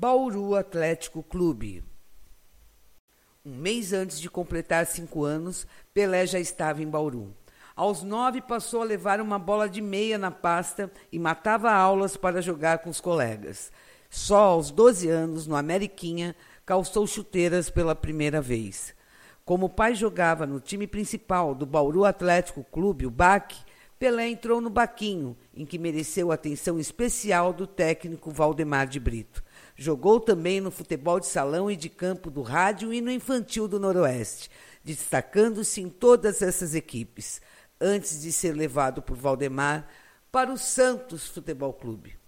Bauru Atlético Clube. Um mês antes de completar cinco anos, Pelé já estava em Bauru. Aos nove, passou a levar uma bola de meia na pasta e matava aulas para jogar com os colegas. Só aos doze anos, no Ameriquinha, calçou chuteiras pela primeira vez. Como o pai jogava no time principal do Bauru Atlético Clube, o BAC, Pelé entrou no Baquinho, em que mereceu atenção especial do técnico Valdemar de Brito. Jogou também no futebol de salão e de campo do rádio e no infantil do Noroeste, destacando-se em todas essas equipes, antes de ser levado por Valdemar para o Santos Futebol Clube.